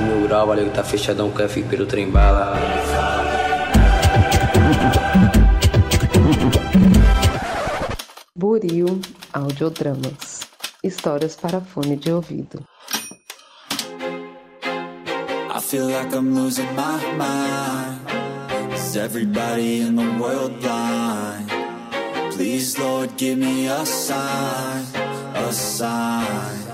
Norte Mil Grau, valeu que tá fechadão com F pelo trem bala. Buril Audiodramas Histórias para fone de ouvido. I feel like I'm losing my mind. Is everybody in the world blind? Please, Lord, give me a sign, a sign.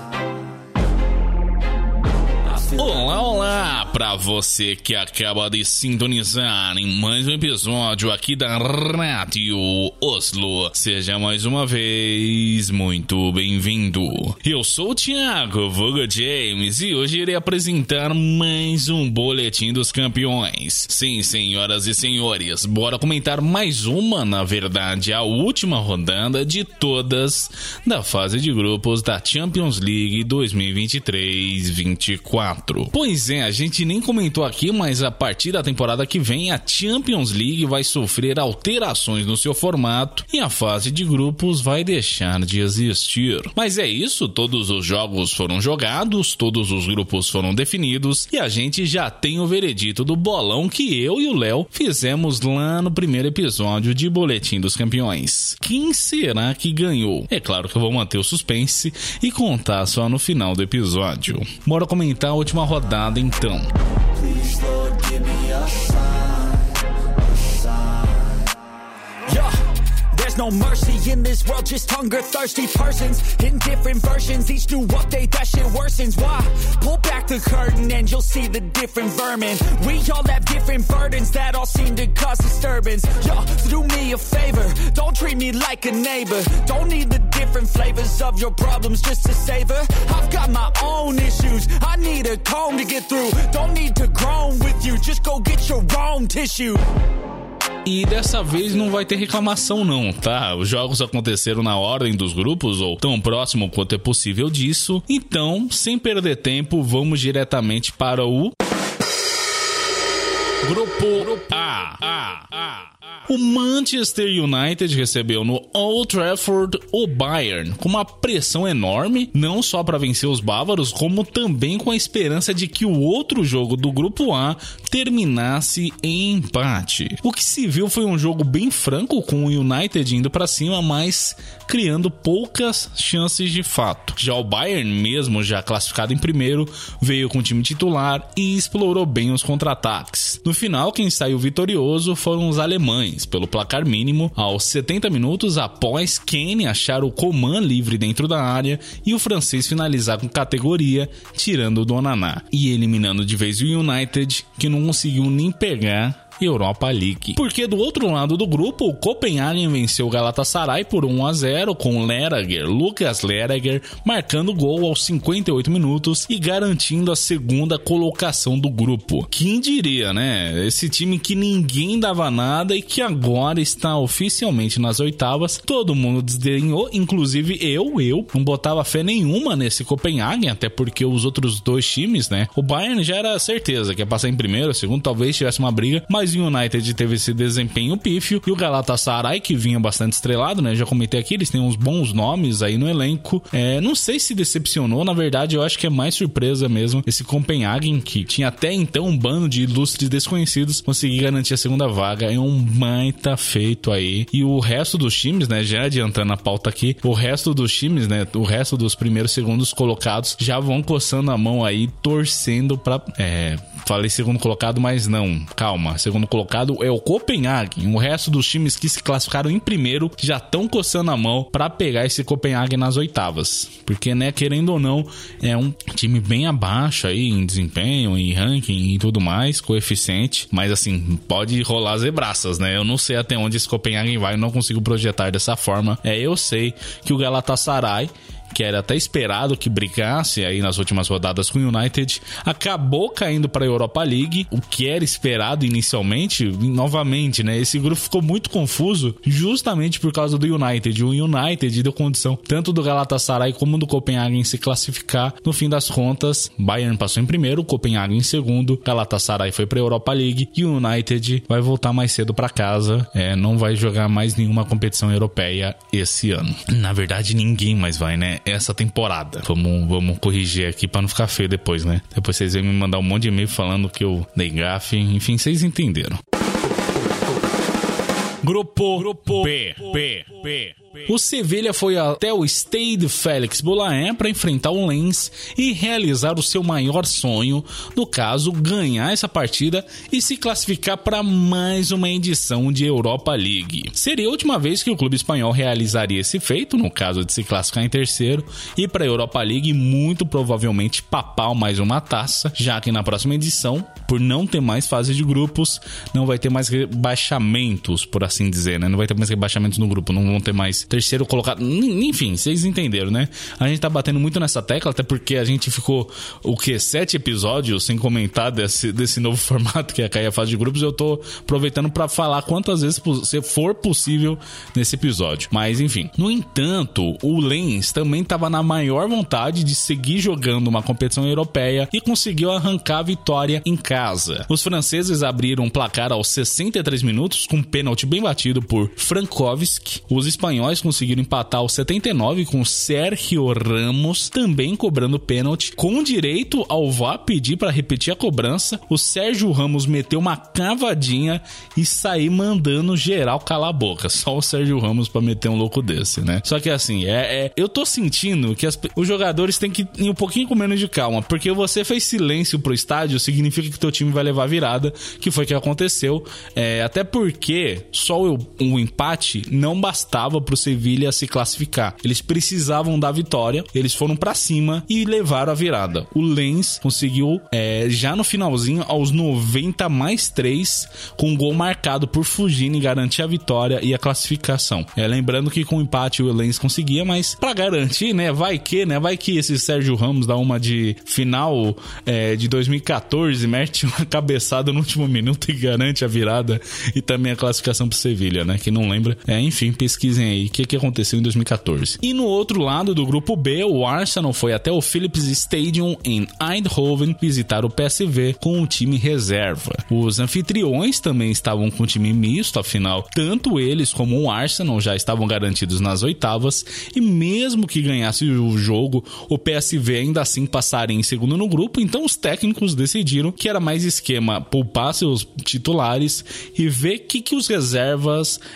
Olá, olá para você que acaba de sintonizar em mais um episódio aqui da Rádio Oslo. Seja mais uma vez muito bem-vindo. Eu sou o Thiago Voga James e hoje irei apresentar mais um boletim dos campeões. Sim, senhoras e senhores, bora comentar mais uma, na verdade, a última rodada de todas da fase de grupos da Champions League 2023-24. Pois é, a gente nem comentou aqui, mas a partir da temporada que vem, a Champions League vai sofrer alterações no seu formato e a fase de grupos vai deixar de existir. Mas é isso, todos os jogos foram jogados, todos os grupos foram definidos e a gente já tem o veredito do bolão que eu e o Léo fizemos lá no primeiro episódio de Boletim dos Campeões. Quem será que ganhou? É claro que eu vou manter o suspense e contar só no final do episódio. Bora comentar a última rodada então. Please, Lord, no mercy in this world, just hunger thirsty persons in different versions. Each new update, that shit worsens. Why? Pull back the curtain and you'll see the different vermin. We all have different burdens that all seem to cause disturbance. Yo, so do me a favor, don't treat me like a neighbor. Don't need the different flavors of your problems just to savor. I've got my own issues, I need a comb to get through. Don't need to groan with you, just go get your own tissue. E dessa vez não vai ter reclamação não, tá? Os jogos aconteceram na ordem dos grupos ou tão próximo quanto é possível disso. Então, sem perder tempo, vamos diretamente para o Grupo A. A. A. O Manchester United recebeu no Old Trafford o Bayern com uma pressão enorme, não só para vencer os bávaros, como também com a esperança de que o outro jogo do grupo A terminasse em empate. O que se viu foi um jogo bem franco com o United indo para cima, mas criando poucas chances de fato. Já o Bayern, mesmo já classificado em primeiro, veio com o time titular e explorou bem os contra-ataques. No final, quem saiu vitorioso foram os alemães pelo placar mínimo aos 70 minutos após Kane achar o Coman livre dentro da área e o francês finalizar com categoria, tirando o Donaná. E eliminando de vez o United, que não conseguiu nem pegar Europa League. Porque do outro lado do grupo, o Copenhagen venceu o Galatasaray por 1 a 0 com Lerager, Lucas Lerager, marcando gol aos 58 minutos e garantindo a segunda colocação do grupo. Quem diria, né? Esse time que ninguém dava nada e que agora está oficialmente nas oitavas. Todo mundo desdenhou, inclusive eu, eu não botava fé nenhuma nesse Copenhagen, até porque os outros dois times, né? O Bayern já era certeza que ia passar em primeiro, segundo talvez tivesse uma briga, mas mas o United teve esse desempenho pífio e o Galatasaray, que vinha bastante estrelado, né? Já comentei aqui, eles têm uns bons nomes aí no elenco. É, não sei se decepcionou, na verdade, eu acho que é mais surpresa mesmo esse Copenhagen, que tinha até então um bando de ilustres desconhecidos, conseguir garantir a segunda vaga. É um baita feito aí. E o resto dos times, né? Já adiantando a pauta aqui, o resto dos times, né? O resto dos primeiros segundos colocados já vão coçando a mão aí, torcendo pra. É, falei segundo colocado, mas não. Calma, segundo segundo colocado é o Copenhagen. O resto dos times que se classificaram em primeiro já estão coçando a mão para pegar esse Copenhagen nas oitavas. Porque, né, querendo ou não, é um time bem abaixo aí em desempenho, em ranking e tudo mais, coeficiente. Mas assim, pode rolar zebraças, né? Eu não sei até onde esse Copenhagen vai, não consigo projetar dessa forma. É, eu sei que o Galatasaray que era até esperado que brigasse aí nas últimas rodadas com o United, acabou caindo para a Europa League, o que era esperado inicialmente, novamente, né? Esse grupo ficou muito confuso justamente por causa do United. O United deu condição tanto do Galatasaray como do Copenhagen se classificar. No fim das contas, Bayern passou em primeiro, Copenhagen em segundo, Galatasaray foi para a Europa League e o United vai voltar mais cedo para casa, é, não vai jogar mais nenhuma competição europeia esse ano. Na verdade, ninguém mais vai, né? Essa temporada. Vamos, vamos corrigir aqui para não ficar feio depois, né? Depois vocês vêm me mandar um monte de e-mail falando que eu dei gafe. Enfim, vocês entenderam. Grupo, Grupo B, B, B. O Sevilha foi até o Stade Félix Boulain para enfrentar o Lens e realizar o seu maior sonho, no caso, ganhar essa partida e se classificar para mais uma edição de Europa League. Seria a última vez que o clube espanhol realizaria esse feito, no caso de se classificar em terceiro, e para a Europa League muito provavelmente papar mais uma taça, já que na próxima edição, por não ter mais fase de grupos, não vai ter mais rebaixamentos, por assim dizer, né? Não vai ter mais rebaixamentos no grupo, não vão ter mais terceiro colocado. Enfim, vocês entenderam, né? A gente tá batendo muito nessa tecla, até porque a gente ficou, o que? Sete episódios sem comentar desse, desse novo formato que é cair a fase de grupos. Eu tô aproveitando para falar quantas vezes for possível nesse episódio. Mas enfim. No entanto, o Lens também tava na maior vontade de seguir jogando uma competição europeia e conseguiu arrancar a vitória em casa. Os franceses abriram um placar aos 63 minutos com um pênalti bem batido por Frankowski. Os espanhóis conseguiram empatar aos 79 com Sérgio Ramos também cobrando pênalti, com direito ao VAR pedir para repetir a cobrança. O Sérgio Ramos meteu uma cavadinha e sair mandando geral calar a boca. Só o Sérgio Ramos para meter um louco desse, né? Só que assim, é, é eu tô sentindo que as, os jogadores têm que ir um pouquinho com menos de calma, porque você fez silêncio pro estádio, significa que teu time vai levar virada, que foi o que aconteceu. É, até porque só o, o empate não bastava pro Sevilha se classificar. Eles precisavam da vitória, eles foram para cima e levaram a virada. O Lens conseguiu é, já no finalzinho, aos 90 mais 3, com um gol marcado por Fugini garantir a vitória e a classificação. É, lembrando que com o empate o Lens conseguia, mas para garantir, né? Vai que, né? Vai que esse Sérgio Ramos dá uma de final é, de 2014, mete uma cabeçada no último minuto e garante a virada e também a classificação Sevilha, né? Quem não lembra, é, enfim, pesquisem aí que, que aconteceu em 2014. E no outro lado do grupo B, o Arsenal foi até o Philips Stadium em Eindhoven visitar o PSV com o time reserva. Os anfitriões também estavam com o time misto, afinal, tanto eles como o Arsenal já estavam garantidos nas oitavas e mesmo que ganhasse o jogo, o PSV ainda assim passaria em segundo no grupo, então os técnicos decidiram que era mais esquema poupar seus titulares e ver o que, que os reservas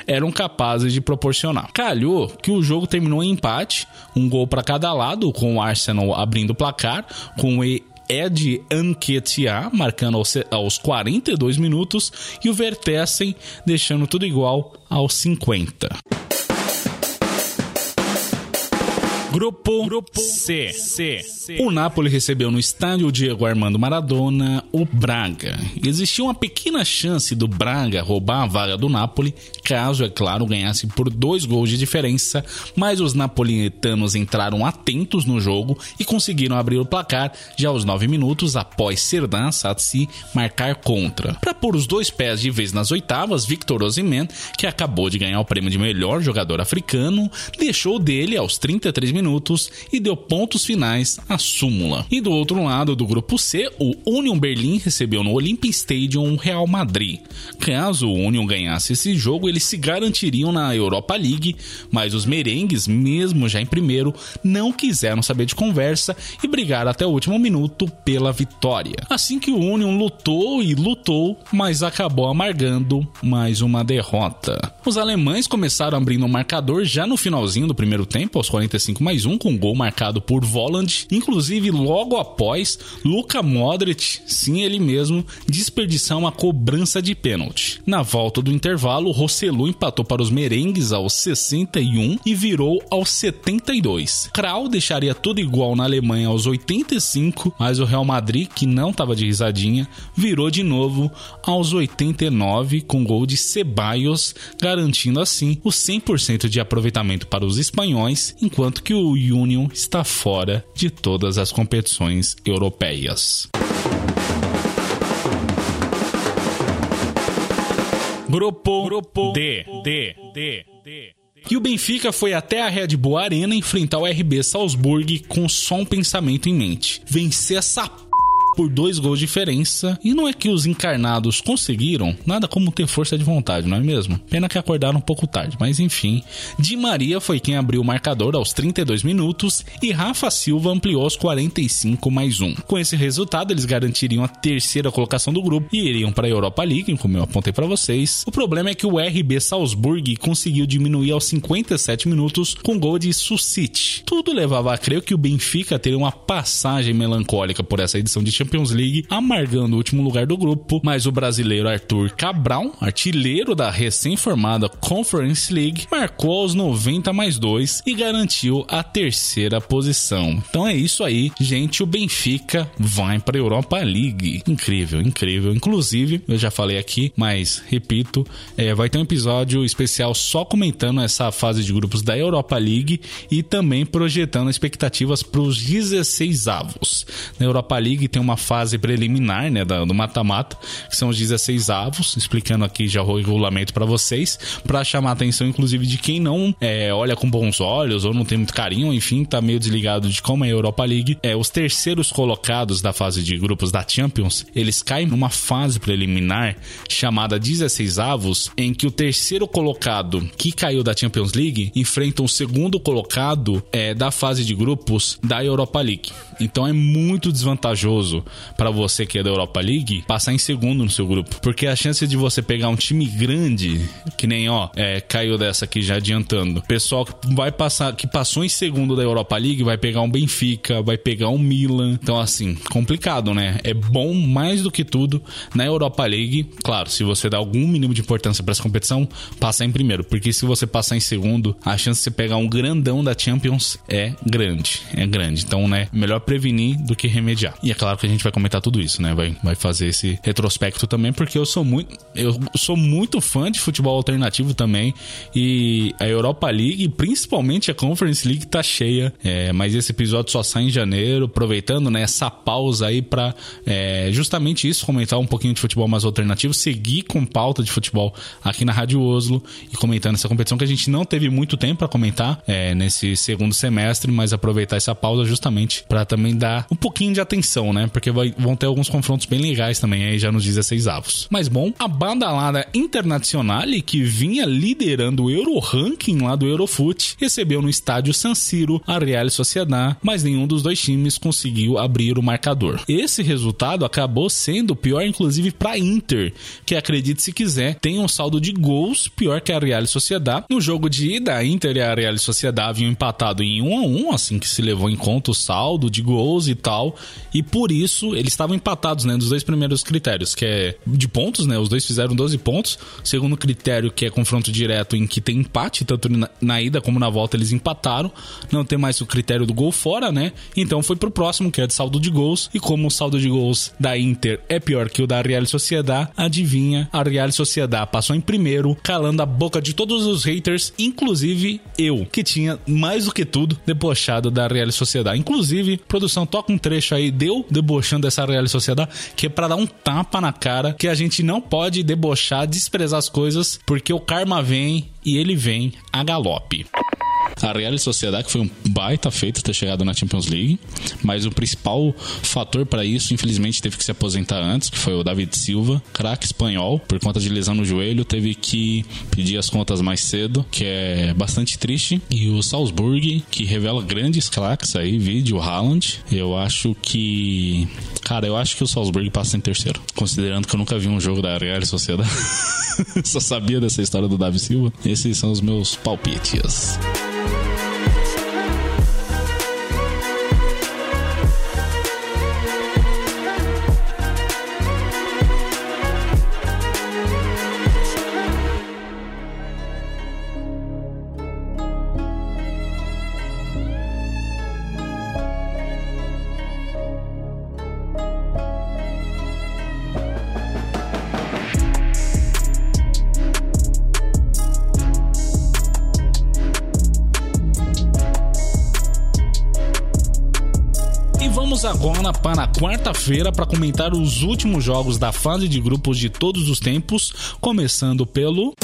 eram capazes de proporcionar. Calhou que o jogo terminou em empate, um gol para cada lado, com o Arsenal abrindo o placar, com o Ed Anquetia marcando aos, aos 42 minutos e o Vertessen deixando tudo igual aos 50. Grupo, Grupo C. C. O Napoli recebeu no estádio Diego Armando Maradona o Braga. Existia uma pequena chance do Braga roubar a vaga do Napoli, caso, é claro, ganhasse por dois gols de diferença, mas os napolitanos entraram atentos no jogo e conseguiram abrir o placar já aos nove minutos após Serdan Satsi marcar contra. Para pôr os dois pés de vez nas oitavas, Victor Osimhen, que acabou de ganhar o prêmio de melhor jogador africano, deixou dele aos 33 minutos minutos e deu pontos finais à súmula. E do outro lado do grupo C, o Union Berlim recebeu no Olympic Stadium o Real Madrid. Caso o Union ganhasse esse jogo, eles se garantiriam na Europa League, mas os merengues, mesmo já em primeiro, não quiseram saber de conversa e brigaram até o último minuto pela vitória. Assim que o Union lutou e lutou, mas acabou amargando mais uma derrota. Os alemães começaram abrindo o marcador já no finalzinho do primeiro tempo, aos 45 mais um, com gol marcado por Voland, inclusive logo após Luka Modric, sim ele mesmo, desperdiçar uma cobrança de pênalti. Na volta do intervalo, Rosselu empatou para os merengues aos 61 e virou aos 72. Kral deixaria tudo igual na Alemanha aos 85, mas o Real Madrid, que não estava de risadinha, virou de novo aos 89 com gol de Ceballos, garantindo assim o 100% de aproveitamento para os espanhóis, enquanto que o o Union está fora de todas as competições europeias. Grupo, Grupo D, D, D, D. E o Benfica foi até a Red Bull Arena enfrentar o RB Salzburg com só um pensamento em mente: vencer essa. Por dois gols de diferença. E não é que os encarnados conseguiram, nada como ter força de vontade, não é mesmo? Pena que acordaram um pouco tarde, mas enfim. Di Maria foi quem abriu o marcador aos 32 minutos e Rafa Silva ampliou aos 45 mais um. Com esse resultado, eles garantiriam a terceira colocação do grupo e iriam para a Europa League, como eu apontei para vocês. O problema é que o RB Salzburg conseguiu diminuir aos 57 minutos com gol de Sucite. Tudo levava a crer que o Benfica teria uma passagem melancólica por essa edição de Champions League, amargando o último lugar do grupo, mas o brasileiro Arthur Cabral, artilheiro da recém-formada Conference League, marcou aos 90 mais 2 e garantiu a terceira posição. Então é isso aí, gente, o Benfica vai para a Europa League. Incrível, incrível. Inclusive, eu já falei aqui, mas repito, é, vai ter um episódio especial só comentando essa fase de grupos da Europa League e também projetando expectativas para os 16 avos. Na Europa League tem uma fase preliminar, né, do mata-mata, que são os 16 avos, explicando aqui já o regulamento para vocês, para chamar a atenção inclusive de quem não é, olha com bons olhos ou não tem muito carinho, enfim, tá meio desligado de como é a Europa League. É, os terceiros colocados da fase de grupos da Champions, eles caem numa fase preliminar chamada 16 avos, em que o terceiro colocado que caiu da Champions League enfrenta o segundo colocado é, da fase de grupos da Europa League. Então é muito desvantajoso para você que é da Europa League passar em segundo no seu grupo, porque a chance de você pegar um time grande, que nem ó, é, caiu dessa aqui já adiantando, pessoal que vai passar, que passou em segundo da Europa League, vai pegar um Benfica, vai pegar um Milan. Então assim, complicado, né? É bom mais do que tudo na Europa League, claro, se você dá algum mínimo de importância para essa competição, passar em primeiro, porque se você passar em segundo, a chance de você pegar um grandão da Champions é grande, é grande. Então, né, melhor prevenir do que remediar. E é claro que a gente vai comentar tudo isso, né? Vai, vai fazer esse retrospecto também, porque eu sou muito eu sou muito fã de futebol alternativo também e a Europa League, principalmente a Conference League tá cheia. É, mas esse episódio só sai em janeiro, aproveitando né, essa pausa aí para é, justamente isso, comentar um pouquinho de futebol mais alternativo, seguir com pauta de futebol aqui na Rádio Oslo e comentando essa competição que a gente não teve muito tempo para comentar é, nesse segundo semestre, mas aproveitar essa pausa justamente para também dar um pouquinho de atenção, né? Porque vai, vão ter alguns confrontos bem legais também aí já nos 16 avos. Mas bom, a badalada Internazionale que vinha liderando o Euro Ranking lá do Eurofoot recebeu no estádio San Siro a Real Sociedad, mas nenhum dos dois times conseguiu abrir o marcador. Esse resultado acabou sendo pior inclusive para Inter, que acredite se quiser, tem um saldo de gols pior que a Real Sociedad. No jogo de ida, a Inter e a Real Sociedad haviam empatado em 1 a 1, assim que se levou em conta o saldo de gols e tal, e por isso eles estavam empatados, né, dos dois primeiros critérios, que é de pontos, né? Os dois fizeram 12 pontos. Segundo critério, que é confronto direto em que tem empate, tanto na, na ida como na volta eles empataram. Não tem mais o critério do gol fora, né? Então foi pro próximo, que é de saldo de gols. E como o saldo de gols da Inter é pior que o da Real Sociedad, adivinha, a Real Sociedad passou em primeiro, calando a boca de todos os haters, inclusive eu, que tinha mais do que tudo debochado da Real Sociedad. Inclusive, produção, toca um trecho aí, deu debochando dessa Real Sociedad, que é pra dar um tapa na cara, que a gente não pode debochar, desprezar as coisas, porque o karma vem e ele vem a galope. A Real Sociedade que foi um baita feito ter chegado na Champions League, mas o principal fator para isso, infelizmente, teve que se aposentar antes, que foi o David Silva, craque espanhol, por conta de lesão no joelho, teve que pedir as contas mais cedo, que é bastante triste. E o Salzburg, que revela grandes craques aí, vídeo Haaland, eu acho que Cara, eu acho que o Salzburg passa em terceiro. Considerando que eu nunca vi um jogo da Real Sociedade. Só sabia dessa história do Davi Silva. Esses são os meus palpites. Vamos agora para a quarta-feira para comentar os últimos jogos da fase de grupos de todos os tempos, começando pelo.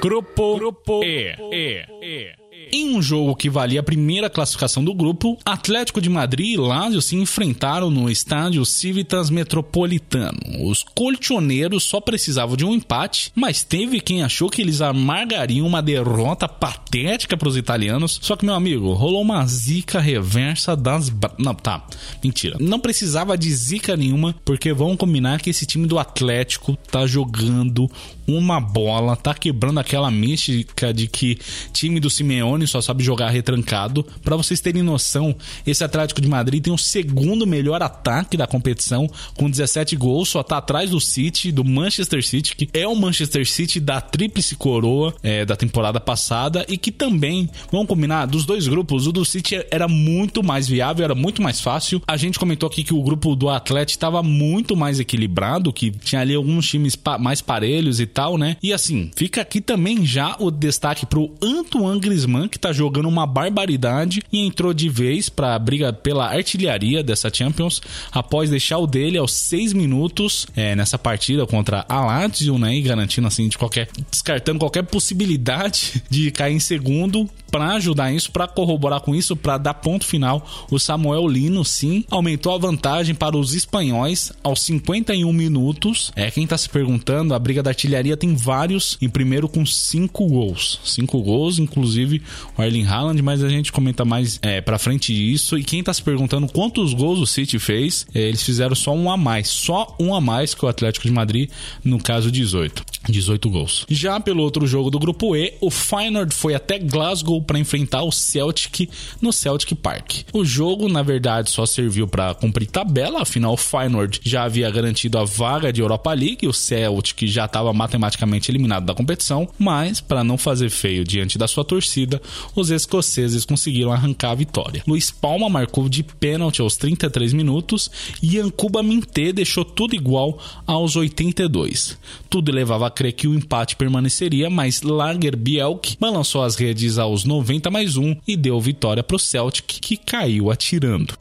Grupo, Grupo E. e, e. Em um jogo que valia a primeira classificação do grupo, Atlético de Madrid e Lazio se enfrentaram no estádio Civitas Metropolitano. Os colchoneiros só precisavam de um empate, mas teve quem achou que eles amargariam uma derrota patética para os italianos. Só que, meu amigo, rolou uma zica reversa das. Não, tá. Mentira. Não precisava de zica nenhuma, porque vamos combinar que esse time do Atlético tá jogando uma bola, tá quebrando aquela mística de que time do Simeone só sabe jogar retrancado. Para vocês terem noção, esse Atlético de Madrid tem o segundo melhor ataque da competição, com 17 gols, só tá atrás do City, do Manchester City, que é o Manchester City da tríplice coroa é, da temporada passada e que também, vamos combinar, dos dois grupos, o do City era muito mais viável, era muito mais fácil. A gente comentou aqui que o grupo do Atlético estava muito mais equilibrado, que tinha ali alguns times mais parelhos e tal, né? E assim, fica aqui também já o destaque pro Antoine Griezmann, que tá jogando uma barbaridade e entrou de vez pra briga pela artilharia dessa Champions, após deixar o dele aos 6 minutos é, nessa partida contra a Lazio, né? E garantindo assim de qualquer descartando qualquer possibilidade de cair em segundo para ajudar isso, para corroborar com isso, para dar ponto final, o Samuel Lino sim aumentou a vantagem para os espanhóis aos 51 minutos. É quem tá se perguntando, a briga da artilharia tem vários, em primeiro com 5 gols. 5 gols, inclusive o Erling Haaland, mas a gente comenta mais é, para frente isso. E quem tá se perguntando quantos gols o City fez, é, eles fizeram só um a mais, só um a mais que o Atlético de Madrid, no caso 18. 18 gols. Já pelo outro jogo do grupo E, o Feyenoord foi até Glasgow para enfrentar o Celtic no Celtic Park. O jogo, na verdade, só serviu para cumprir tabela, afinal o Feyenoord já havia garantido a vaga de Europa League o Celtic já estava matematicamente eliminado da competição, mas para não fazer feio diante da sua torcida, os escoceses conseguiram arrancar a vitória. Luiz Palma marcou de pênalti aos 33 minutos e Yankuba Minté deixou tudo igual aos 82. Tudo levava a crer que o empate permaneceria, mas Lager Bielk balançou as redes aos 90 mais 1 e deu vitória para o Celtic, que caiu atirando.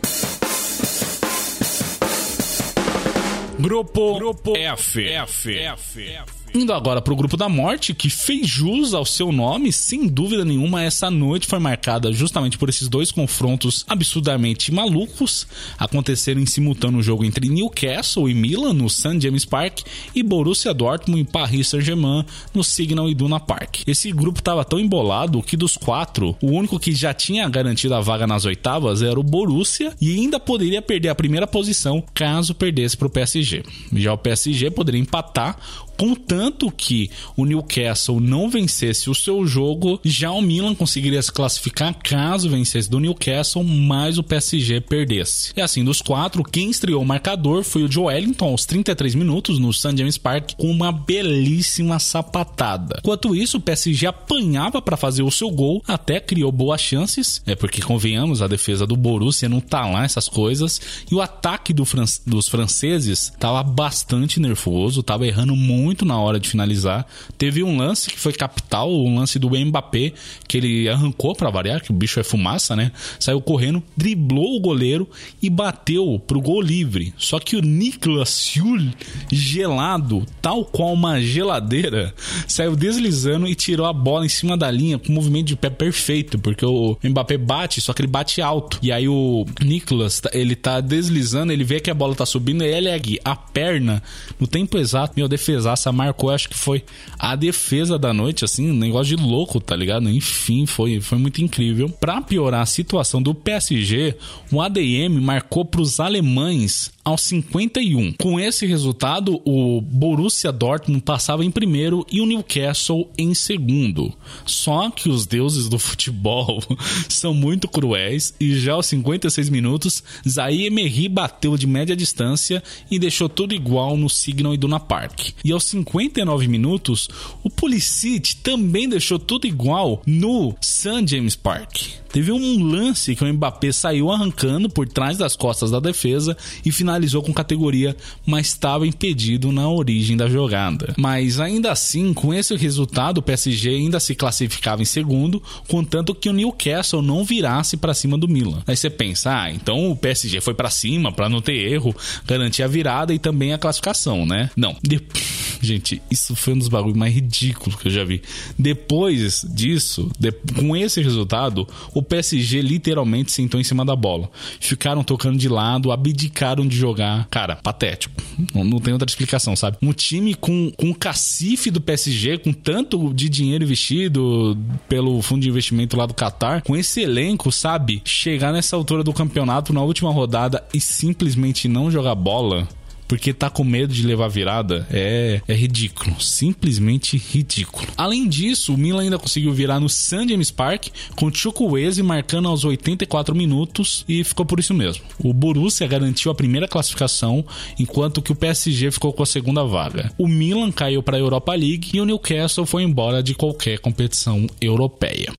Grupo, Grupo F. F. F. F. Indo agora para o grupo da morte, que fez jus ao seu nome, sem dúvida nenhuma, essa noite foi marcada justamente por esses dois confrontos absurdamente malucos. Aconteceram em simultâneo o jogo entre Newcastle e Milan no St. James Park e Borussia Dortmund e Paris Saint-Germain no Signal Iduna Park. Esse grupo estava tão embolado que dos quatro, o único que já tinha garantido a vaga nas oitavas era o Borussia e ainda poderia perder a primeira posição caso perdesse para o PSG. Já o PSG poderia empatar Contanto que o Newcastle não vencesse o seu jogo, já o Milan conseguiria se classificar caso vencesse do Newcastle, mas o PSG perdesse. E assim, dos quatro, quem estreou o marcador foi o Joe Wellington aos 33 minutos no St. James Park com uma belíssima sapatada. Enquanto isso, o PSG apanhava para fazer o seu gol, até criou boas chances, é porque convenhamos, a defesa do Borussia não tá lá essas coisas, e o ataque do fran dos franceses tava bastante nervoso, tava errando muito muito na hora de finalizar. Teve um lance que foi capital, um lance do Mbappé, que ele arrancou para variar, que o bicho é fumaça, né? Saiu correndo, driblou o goleiro e bateu pro gol livre. Só que o Niklas Sul, gelado, tal qual uma geladeira, saiu deslizando e tirou a bola em cima da linha com um movimento de pé perfeito, porque o Mbappé bate, só que ele bate alto. E aí o Niklas, ele tá deslizando, ele vê que a bola tá subindo ele ergue a perna no tempo exato. Meu, defesaço Massa marcou, acho que foi a defesa da noite, assim, um negócio de louco, tá ligado? Enfim, foi, foi muito incrível. Para piorar a situação do PSG, o ADM marcou para os alemães aos 51. Com esse resultado, o Borussia Dortmund passava em primeiro e o Newcastle em segundo. Só que os deuses do futebol são muito cruéis e já aos 56 minutos, Zaire Emery bateu de média distância e deixou tudo igual no Signal Iduna Park. E aos 59 minutos, o Pulisic também deixou tudo igual no St. James Park. Teve um lance que o Mbappé saiu arrancando por trás das costas da defesa e finalizou com categoria, mas estava impedido na origem da jogada. Mas ainda assim, com esse resultado, o PSG ainda se classificava em segundo, contanto que o Newcastle não virasse para cima do Milan. Aí você pensa, ah, então o PSG foi para cima para não ter erro, garantir a virada e também a classificação, né? Não. De... Gente, isso foi um dos bagulhos mais ridículos que eu já vi. Depois disso, de... com esse resultado, o PSG literalmente sentou em cima da bola. Ficaram tocando de lado, abdicaram de jogar. Cara, patético. Não, não tem outra explicação, sabe? Um time com, com o cacife do PSG, com tanto de dinheiro investido pelo fundo de investimento lá do Qatar, com esse elenco, sabe? Chegar nessa altura do campeonato na última rodada e simplesmente não jogar bola porque tá com medo de levar virada é, é ridículo. Simplesmente ridículo. Além disso, o Milan ainda conseguiu virar no St. James Park com Chukwueze marcando aos 84 minutos e ficou por isso mesmo. O Borussia garantiu a primeira classificação, enquanto que o PSG ficou com a segunda vaga. O Milan caiu para a Europa League e o Newcastle foi embora de qualquer competição europeia.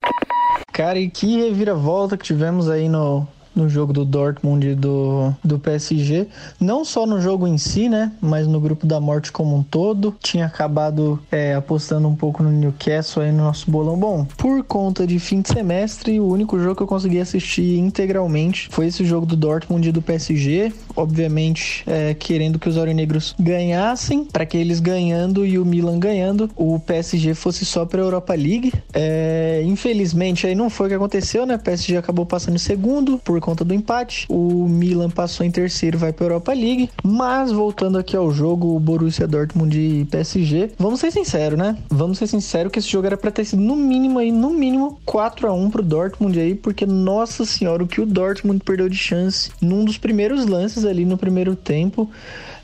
Cara, e que reviravolta que tivemos aí no, no jogo do Dortmund e do, do PSG. Não só no jogo em si, né? Mas no grupo da morte como um todo. Tinha acabado é, apostando um pouco no Newcastle aí no nosso bolão. Bom, por conta de fim de semestre, o único jogo que eu consegui assistir integralmente foi esse jogo do Dortmund e do PSG. Obviamente, é, querendo que os aurinegros ganhassem, para que eles ganhando e o Milan ganhando, o PSG fosse só para a Europa League. É, infelizmente, aí não foi o que aconteceu, né? O PSG acabou passando em segundo por conta do empate. O Milan passou em terceiro, vai para Europa League. Mas voltando aqui ao jogo, o Borussia Dortmund e PSG, vamos ser sinceros, né? Vamos ser sinceros que esse jogo era para ter sido no mínimo aí, no mínimo 4 a 1 pro Dortmund aí, porque nossa senhora, o que o Dortmund perdeu de chance num dos primeiros lances ali no primeiro tempo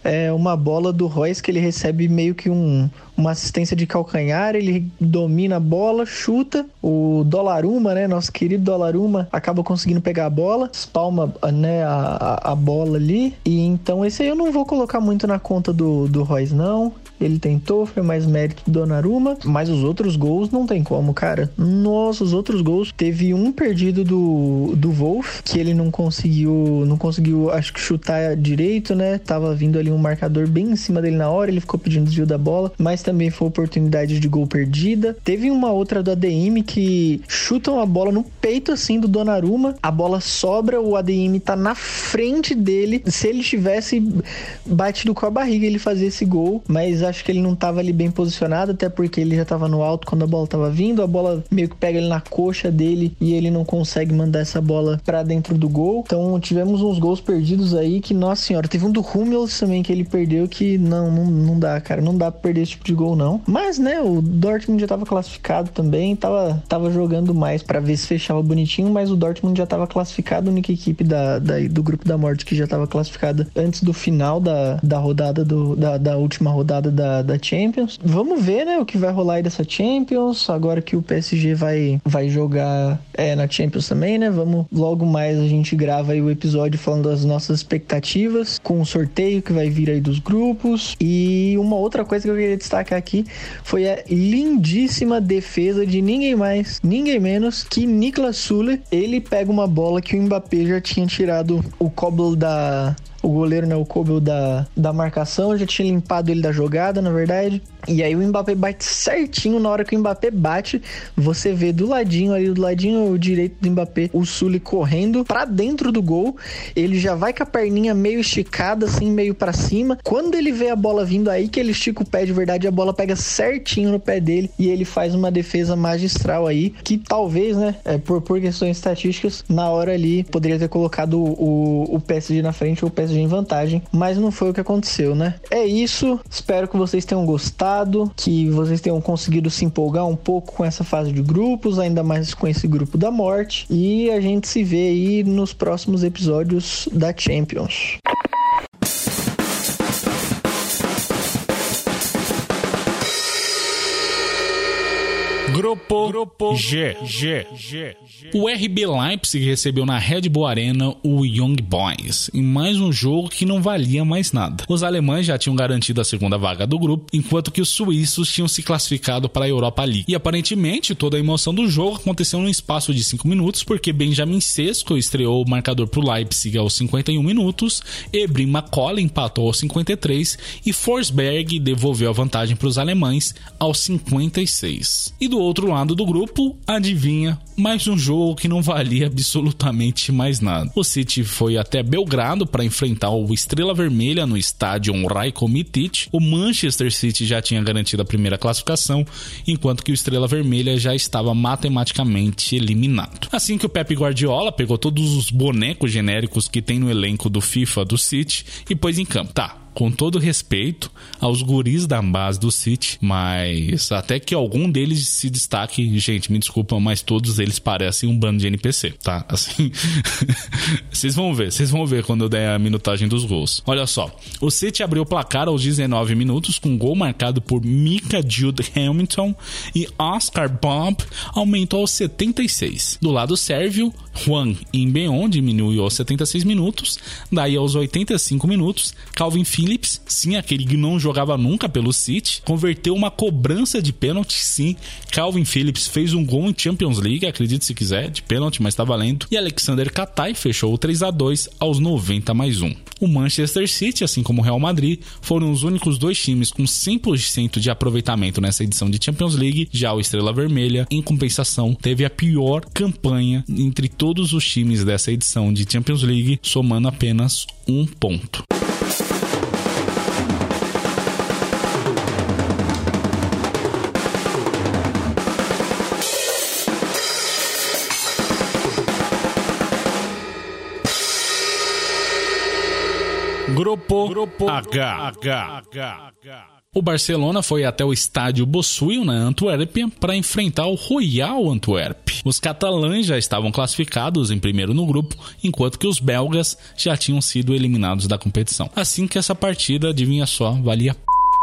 é uma bola do Royce que ele recebe meio que um, uma assistência de calcanhar, ele domina a bola, chuta. O Dolaruma, né, nosso querido Dolaruma, acaba conseguindo pegar a bola, espalma né, a, a bola ali. E então esse aí eu não vou colocar muito na conta do, do Royce, não. Ele tentou, foi mais mérito do Donnarumma, mas os outros gols não tem como, cara. Nossa, os outros gols. Teve um perdido do, do Wolf, que ele não conseguiu, não conseguiu, acho que chutar direito, né? Tava vindo ali um marcador bem em cima dele na hora, ele ficou pedindo desvio da bola, mas também foi oportunidade de gol perdida. Teve uma outra do ADM que chutam a bola no peito assim do Donnarumma, a bola sobra, o ADM tá na frente dele. Se ele tivesse batido com a barriga, ele fazia esse gol, mas acho que ele não tava ali bem posicionado, até porque ele já tava no alto quando a bola tava vindo, a bola meio que pega ele na coxa dele e ele não consegue mandar essa bola para dentro do gol. Então tivemos uns gols perdidos aí que, nossa senhora, teve um do Hummels também que ele perdeu que não, não, não dá, cara, não dá pra perder esse tipo de gol não. Mas, né, o Dortmund já tava classificado também, tava, tava jogando mais para ver se fechava bonitinho, mas o Dortmund já tava classificado, a única equipe da, da, do grupo da morte que já tava classificada antes do final da, da rodada do, da, da última rodada da, da Champions. Vamos ver, né, o que vai rolar aí dessa Champions, agora que o PSG vai, vai jogar é, na Champions também, né? Vamos logo mais a gente grava aí o episódio falando das nossas expectativas com o sorteio que vai vir aí dos grupos. E uma outra coisa que eu queria destacar aqui foi a lindíssima defesa de ninguém mais, ninguém menos que Niklas Sule. Ele pega uma bola que o Mbappé já tinha tirado o cobble da o goleiro, né, o Kobe da, da marcação, já tinha limpado ele da jogada, na verdade. E aí o Mbappé bate certinho, na hora que o Mbappé bate, você vê do ladinho ali, do ladinho direito do Mbappé, o Sully correndo para dentro do gol. Ele já vai com a perninha meio esticada, assim, meio para cima. Quando ele vê a bola vindo aí, que ele estica o pé de verdade, a bola pega certinho no pé dele e ele faz uma defesa magistral aí, que talvez, né, é, por, por questões estatísticas, na hora ali poderia ter colocado o, o PSG na frente ou o PSG em vantagem, mas não foi o que aconteceu, né? É isso, espero que vocês tenham gostado, que vocês tenham conseguido se empolgar um pouco com essa fase de grupos, ainda mais com esse grupo da morte, e a gente se vê aí nos próximos episódios da Champions. Grupo, Grupo G, G, G. O RB Leipzig recebeu na Red Bull Arena o Young Boys, em mais um jogo que não valia mais nada. Os alemães já tinham garantido a segunda vaga do grupo, enquanto que os suíços tinham se classificado para a Europa League. E aparentemente toda a emoção do jogo aconteceu num espaço de 5 minutos, porque Benjamin Sesko estreou o marcador para o Leipzig aos 51 minutos, Ebrin McCollum empatou aos 53 e Forsberg devolveu a vantagem para os alemães aos 56. E do outro lado do grupo, adivinha, mais um jogo que não valia absolutamente mais nada. O City foi até Belgrado para enfrentar o Estrela Vermelha no estádio Rajko Mitic. O Manchester City já tinha garantido a primeira classificação, enquanto que o Estrela Vermelha já estava matematicamente eliminado. Assim que o Pep Guardiola pegou todos os bonecos genéricos que tem no elenco do FIFA do City e pôs em campo. Tá, com todo respeito aos guris da base do City, mas até que algum deles se destaque, gente, me desculpa, mas todos eles parecem um bando de NPC, tá? Assim, vocês vão ver, vocês vão ver quando eu der a minutagem dos gols. Olha só, o City abriu o placar aos 19 minutos com um gol marcado por Mika Jude Hamilton e Oscar Bob aumentou aos 76. Do lado sérvio, Juan Imbeon diminuiu aos 76 minutos, daí aos 85 minutos, Calvin Phillips, sim, aquele que não jogava nunca pelo City, converteu uma cobrança de pênalti, sim. Calvin Phillips fez um gol em Champions League, acredite se quiser, de pênalti, mas tá valendo. E Alexander Katai fechou o 3 a 2 aos 90 mais 1. O Manchester City, assim como o Real Madrid, foram os únicos dois times com 100% de aproveitamento nessa edição de Champions League. Já o Estrela Vermelha, em compensação, teve a pior campanha entre todos os times dessa edição de Champions League, somando apenas um ponto. Grupo, Grupo H. H. H. O Barcelona foi até o estádio Bossuil, na Antuérpia, para enfrentar o Royal Antwerp. Os catalães já estavam classificados em primeiro no grupo, enquanto que os belgas já tinham sido eliminados da competição. Assim que essa partida, adivinha só, valia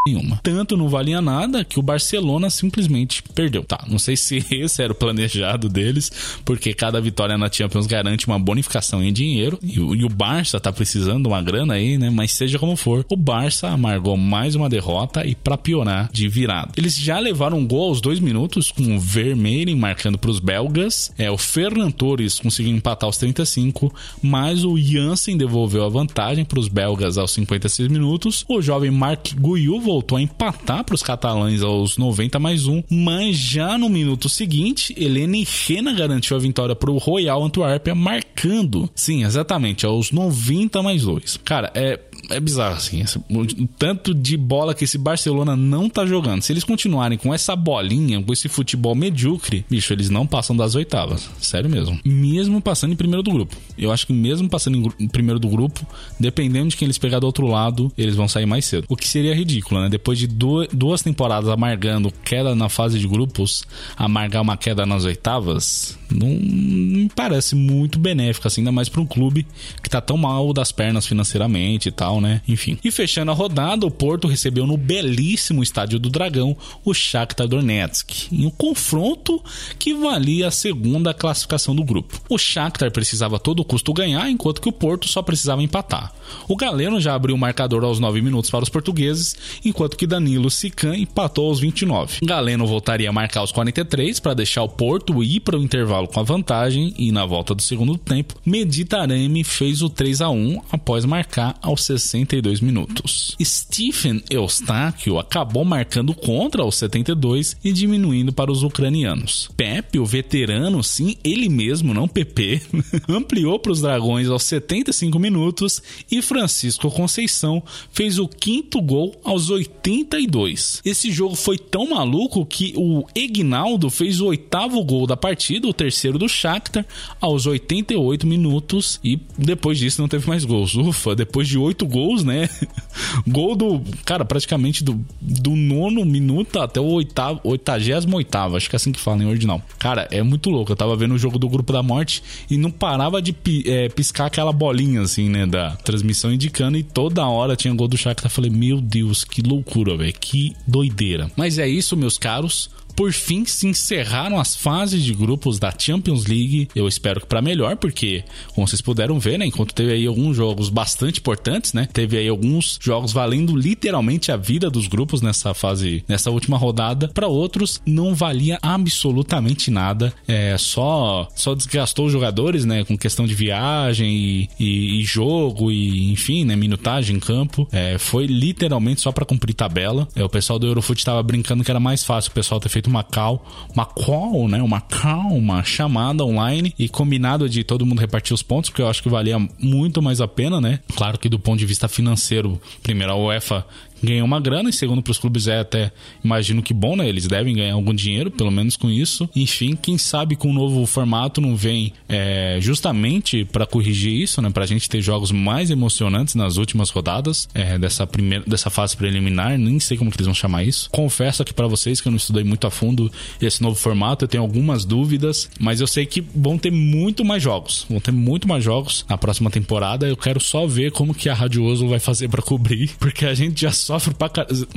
nenhuma. Tanto não valia nada que o Barcelona simplesmente perdeu. Tá, não sei se esse era o planejado deles, porque cada vitória na Champions garante uma bonificação em dinheiro e, o, Barça tá precisando de uma grana aí, né? Mas seja como for, o Barça amargou mais uma derrota e para piorar de virada. Eles já levaram um gol aos dois minutos com o Vermeeren marcando para os belgas. É o Ferran Torres conseguiu empatar aos 35, mas o Jansen devolveu a vantagem para os belgas aos 56 minutos. O jovem Marc Guyot voltou a empatar para os catalães aos 90 mais um, mas já no minuto seguinte, Helene Rena garantiu a vitória para o Royal Antuérpia, marcando, sim, exatamente, aos 90 mais dois. Cara, é, é bizarro assim, o tanto de bola que esse Barcelona não tá jogando. Se eles continuarem com essa bolinha, com esse futebol medíocre, bicho, eles não passam das oitavas. Sério mesmo. Mesmo passando em primeiro do grupo. Eu acho que mesmo passando em, em primeiro do grupo, dependendo de quem eles pegar do outro lado, eles vão sair mais cedo. O que seria ridículo, né? né? Depois de duas temporadas amargando queda na fase de grupos, amargar uma queda nas oitavas, não, me parece muito benéfico, assim, ainda mais para um clube que tá tão mal das pernas financeiramente e tal, né? Enfim. E fechando a rodada, o Porto recebeu no belíssimo estádio do Dragão o Shakhtar Donetsk, em um confronto que valia a segunda classificação do grupo. O Shakhtar precisava a todo custo ganhar, enquanto que o Porto só precisava empatar. O Galeno já abriu o marcador aos 9 minutos para os portugueses, enquanto que Danilo Sican empatou aos 29. Galeno voltaria a marcar aos 43 para deixar o Porto ir para o intervalo com a vantagem e na volta do segundo tempo, Meditarame fez o 3 a 1 após marcar aos 62 minutos. Stephen Eustáquio acabou marcando contra aos 72 e diminuindo para os ucranianos. Pepe, o veterano, sim, ele mesmo, não PP, ampliou para os dragões aos 75 minutos e Francisco Conceição fez o quinto gol aos 82. Esse jogo foi tão maluco que o Egnaldo fez o oitavo gol da partida, o terceiro do Shakhtar, aos 88 minutos e depois disso não teve mais gols. Ufa, depois de oito gols, né? Gol do, cara, praticamente do, do nono minuto até o oitavo, oitagésimo oitavo, acho que é assim que fala em original. Cara, é muito louco. Eu tava vendo o jogo do Grupo da Morte e não parava de é, piscar aquela bolinha assim, né, da transmissão indicando e toda hora tinha gol do Shakhtar. Falei, meu Deus, que loucura, velho, que doideira. Mas é isso, meus caros por fim se encerraram as fases de grupos da Champions League. Eu espero que para melhor, porque como vocês puderam ver, né, enquanto teve aí alguns jogos bastante importantes, né, teve aí alguns jogos valendo literalmente a vida dos grupos nessa fase, nessa última rodada. Para outros não valia absolutamente nada, é só só desgastou os jogadores, né, com questão de viagem e, e, e jogo e enfim, né, minutagem em campo. É, foi literalmente só para cumprir tabela. É, o pessoal do Eurofoot tava brincando que era mais fácil o pessoal ter feito uma call, uma call, né? Uma call, uma chamada online e combinado de todo mundo repartir os pontos, porque eu acho que valia muito mais a pena, né? Claro que do ponto de vista financeiro, primeiro a UEFA ganhou uma grana, e segundo para os clubes é até, imagino que bom, né? Eles devem ganhar algum dinheiro, pelo menos com isso. Enfim, quem sabe com o novo formato não vem é, justamente para corrigir isso, né? Para a gente ter jogos mais emocionantes nas últimas rodadas é, dessa primeira, dessa fase preliminar. Nem sei como que eles vão chamar isso. Confesso aqui para vocês que eu não estudei muito a fundo esse novo formato. Eu tenho algumas dúvidas, mas eu sei que vão ter muito mais jogos. Vão ter muito mais jogos na próxima temporada. Eu quero só ver como que a Radioso vai fazer para cobrir, porque a gente já sofre pra caralho.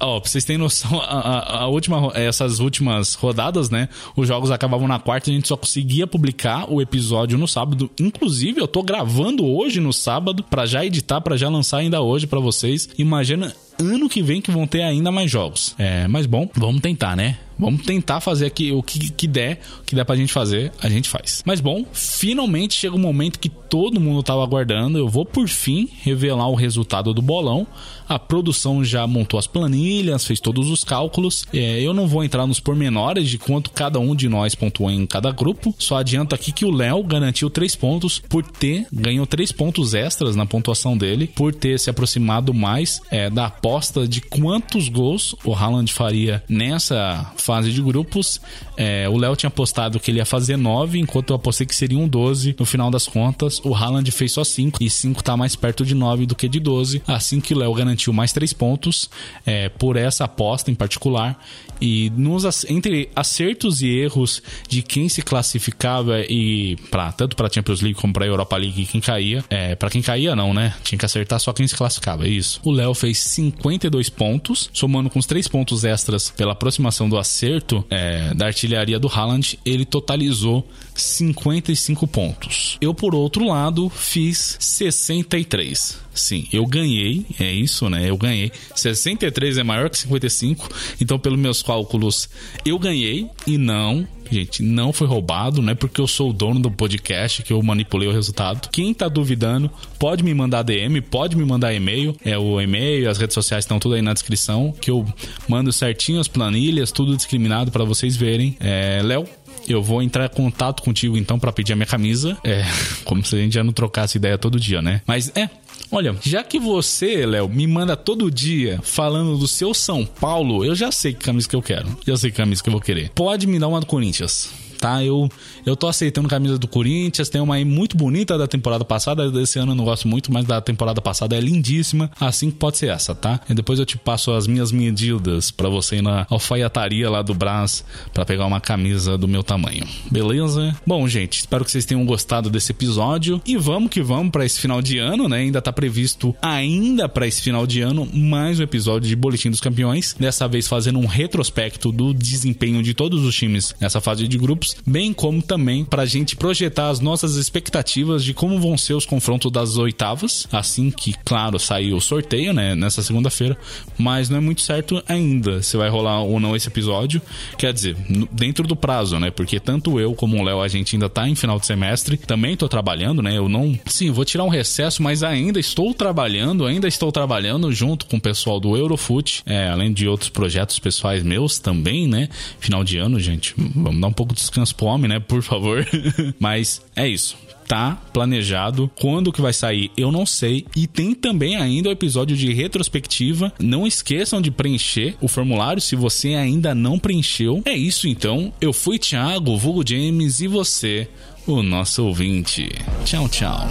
Ó, pra vocês terem noção, a, a, última, essas últimas rodadas, né? Os jogos acabavam na quarta e a gente só conseguia publicar o episódio no sábado. Inclusive, eu tô gravando hoje no sábado para já editar, para já lançar ainda hoje para vocês. Imagina ano que vem que vão ter ainda mais jogos. É, mas bom, vamos tentar, né? Vamos tentar fazer aqui o que, que der, o que der pra gente fazer, a gente faz. Mas bom, finalmente chega o momento que todo mundo tava aguardando. Eu vou por fim revelar o resultado do bolão. A produção já montou as planilhas, fez todos os cálculos. É, eu não vou entrar nos pormenores de quanto cada um de nós pontuou em cada grupo. Só adianto aqui que o Léo garantiu três pontos por ter, ganhou três pontos extras na pontuação dele, por ter se aproximado mais é, da aposta de quantos gols o Haaland faria nessa fase de grupos. É, o Léo tinha apostado que ele ia fazer 9, enquanto eu apostei que seriam 12. No final das contas, o Haaland fez só 5, e 5 tá mais perto de 9 do que de 12. Assim que o Léo garantiu mais 3 pontos é, por essa aposta em particular. E nos, entre acertos e erros de quem se classificava e pra, tanto para Champions League como para Europa League quem caía, é, para quem caía não, né? Tinha que acertar só quem se classificava, é isso. O Léo fez 52 pontos, somando com os 3 pontos extras pela aproximação do acerto é, da artilharia do Haaland, ele totalizou 55 pontos. Eu, por outro lado, fiz 63. Sim, eu ganhei, é isso, né? Eu ganhei. 63 é maior que 55, então, pelos meus cálculos, eu ganhei e não gente, não foi roubado, não é porque eu sou o dono do podcast que eu manipulei o resultado. Quem tá duvidando, pode me mandar DM, pode me mandar e-mail. É o e-mail, as redes sociais estão tudo aí na descrição, que eu mando certinho as planilhas, tudo discriminado para vocês verem. É, Léo, eu vou entrar em contato contigo então para pedir a minha camisa. É, como se a gente já não trocasse ideia todo dia, né? Mas é, Olha, já que você, Léo, me manda todo dia falando do seu São Paulo, eu já sei que camisa que eu quero. Já sei que camisa que eu vou querer. Pode me dar uma do Corinthians tá? Eu, eu tô aceitando camisa do Corinthians, tem uma aí muito bonita da temporada passada, desse ano eu não gosto muito, mas da temporada passada é lindíssima, assim que pode ser essa, tá? E depois eu te passo as minhas medidas para você ir na alfaiataria lá do Brás para pegar uma camisa do meu tamanho, beleza? Bom, gente, espero que vocês tenham gostado desse episódio e vamos que vamos para esse final de ano, né? Ainda tá previsto ainda para esse final de ano mais um episódio de Boletim dos Campeões, dessa vez fazendo um retrospecto do desempenho de todos os times nessa fase de grupos bem como também para a gente projetar as nossas expectativas de como vão ser os confrontos das oitavas, assim que, claro, sair o sorteio, né, nessa segunda-feira, mas não é muito certo ainda se vai rolar ou não esse episódio, quer dizer, dentro do prazo, né, porque tanto eu como o Léo, a gente ainda tá em final de semestre, também tô trabalhando, né, eu não, sim, vou tirar um recesso, mas ainda estou trabalhando, ainda estou trabalhando junto com o pessoal do Eurofoot, é, além de outros projetos pessoais meus também, né, final de ano, gente, vamos dar um pouco de descanso transpome, né? Por favor. Mas é isso tá planejado. Quando que vai sair, eu não sei. E tem também ainda o episódio de retrospectiva. Não esqueçam de preencher o formulário se você ainda não preencheu. É isso então. Eu fui Thiago, vulgo James e você, o nosso ouvinte. Tchau, tchau.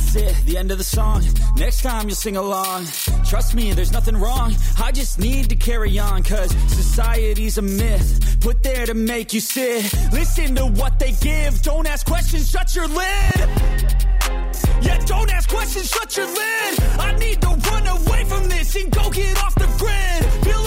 That's it, the end of the song. Next time you'll sing along. Trust me, there's nothing wrong. I just need to carry on, cause society's a myth. Put there to make you sit. Listen to what they give. Don't ask questions, shut your lid. Yeah, don't ask questions, shut your lid. I need to run away from this and go get off the grid. Feel